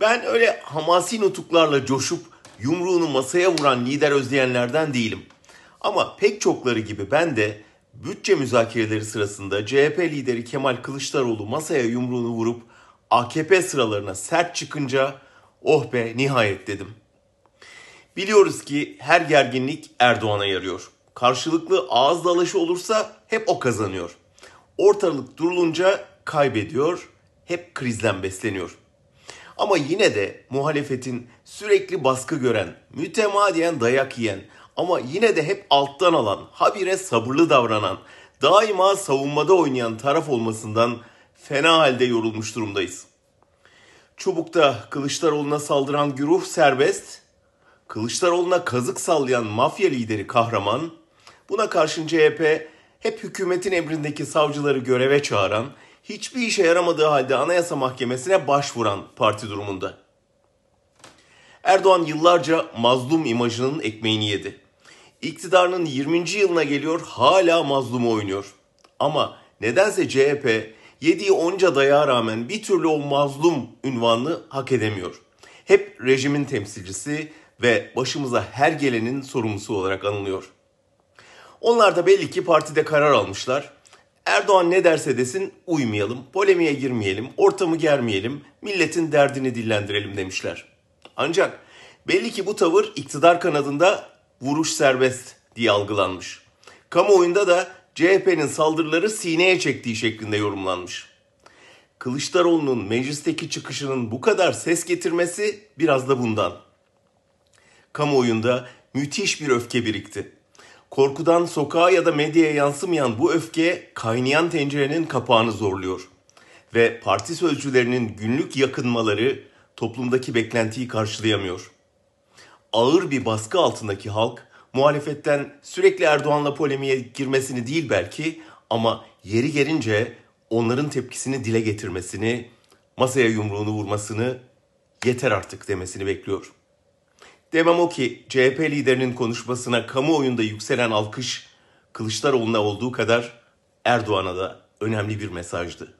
Ben öyle hamasi nutuklarla coşup yumruğunu masaya vuran lider özleyenlerden değilim. Ama pek çokları gibi ben de bütçe müzakereleri sırasında CHP lideri Kemal Kılıçdaroğlu masaya yumruğunu vurup AKP sıralarına sert çıkınca oh be nihayet dedim. Biliyoruz ki her gerginlik Erdoğan'a yarıyor. Karşılıklı ağız dalaşı olursa hep o kazanıyor. Ortalık durulunca kaybediyor, hep krizden besleniyor. Ama yine de muhalefetin sürekli baskı gören, mütemadiyen dayak yiyen ama yine de hep alttan alan, habire sabırlı davranan, daima savunmada oynayan taraf olmasından fena halde yorulmuş durumdayız. Çubuk'ta Kılıçdaroğlu'na saldıran güruh serbest, Kılıçdaroğlu'na kazık sallayan mafya lideri kahraman, buna karşın CHP hep hükümetin emrindeki savcıları göreve çağıran, hiçbir işe yaramadığı halde Anayasa Mahkemesi'ne başvuran parti durumunda. Erdoğan yıllarca mazlum imajının ekmeğini yedi. İktidarının 20. yılına geliyor hala mazlumu oynuyor. Ama nedense CHP yediği onca dayağa rağmen bir türlü o mazlum ünvanını hak edemiyor. Hep rejimin temsilcisi ve başımıza her gelenin sorumlusu olarak anılıyor. Onlar da belli ki partide karar almışlar. Erdoğan ne derse desin uymayalım, polemiğe girmeyelim, ortamı germeyelim, milletin derdini dillendirelim demişler. Ancak belli ki bu tavır iktidar kanadında vuruş serbest diye algılanmış. Kamuoyunda da CHP'nin saldırıları sineye çektiği şeklinde yorumlanmış. Kılıçdaroğlu'nun meclisteki çıkışının bu kadar ses getirmesi biraz da bundan. Kamuoyunda müthiş bir öfke birikti. Korkudan sokağa ya da medyaya yansımayan bu öfke kaynayan tencerenin kapağını zorluyor. Ve parti sözcülerinin günlük yakınmaları toplumdaki beklentiyi karşılayamıyor. Ağır bir baskı altındaki halk muhalefetten sürekli Erdoğan'la polemiğe girmesini değil belki ama yeri gelince onların tepkisini dile getirmesini, masaya yumruğunu vurmasını yeter artık demesini bekliyor. Demem o ki CHP liderinin konuşmasına kamuoyunda yükselen alkış Kılıçdaroğlu'na olduğu kadar Erdoğan'a da önemli bir mesajdı.